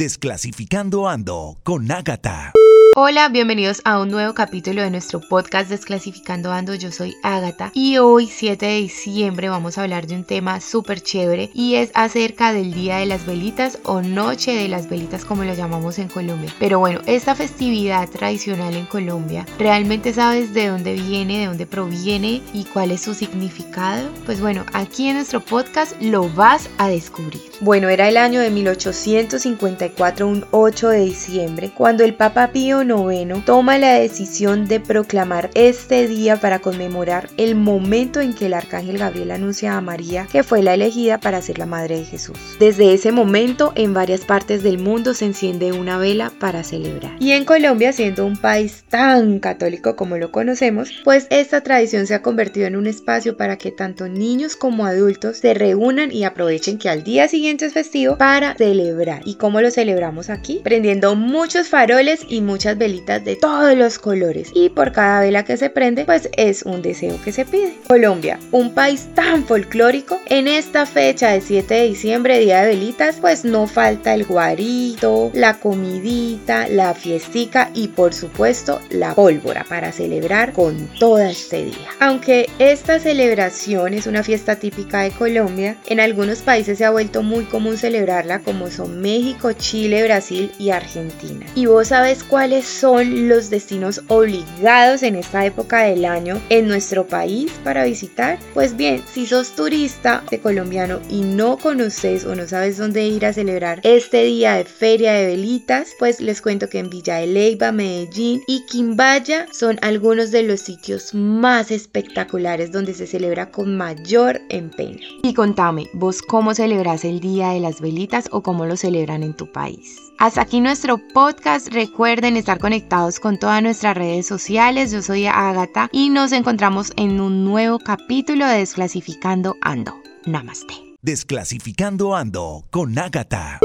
Desclasificando Ando con Ágata. Hola, bienvenidos a un nuevo capítulo de nuestro podcast Desclasificando Ando. Yo soy Ágata y hoy 7 de diciembre vamos a hablar de un tema súper chévere y es acerca del Día de las Velitas o Noche de las Velitas como lo llamamos en Colombia. Pero bueno, esta festividad tradicional en Colombia, ¿realmente sabes de dónde viene, de dónde proviene y cuál es su significado? Pues bueno, aquí en nuestro podcast lo vas a descubrir. Bueno, era el año de 1854, un 8 de diciembre, cuando el Papa Pío noveno toma la decisión de proclamar este día para conmemorar el momento en que el arcángel Gabriel anuncia a María que fue la elegida para ser la madre de Jesús. Desde ese momento, en varias partes del mundo se enciende una vela para celebrar. Y en Colombia, siendo un país tan católico como lo conocemos, pues esta tradición se ha convertido en un espacio para que tanto niños como adultos se reúnan y aprovechen que al día siguiente es festivo para celebrar. ¿Y cómo lo celebramos aquí? Prendiendo muchos faroles y muchas velitas de todos los colores y por cada vela que se prende pues es un deseo que se pide. Colombia, un país tan folclórico, en esta fecha de 7 de diciembre, día de velitas, pues no falta el guarito, la comidita, la fiestica y por supuesto la pólvora para celebrar con todo este día. Aunque esta celebración es una fiesta típica de Colombia, en algunos países se ha vuelto muy común celebrarla como son México, Chile, Brasil y Argentina. ¿Y vos sabes cuál es son los destinos obligados en esta época del año en nuestro país para visitar? Pues bien, si sos turista de colombiano y no conoces o no sabes dónde ir a celebrar este día de feria de velitas, pues les cuento que en Villa de Leyva, Medellín y Quimbaya son algunos de los sitios más espectaculares donde se celebra con mayor empeño. Y contame, ¿vos cómo celebras el Día de las Velitas o cómo lo celebran en tu país? Hasta aquí nuestro podcast. Recuerden conectados con todas nuestras redes sociales. Yo soy Agata y nos encontramos en un nuevo capítulo de Desclasificando Ando. Namaste. Desclasificando Ando con Ágata.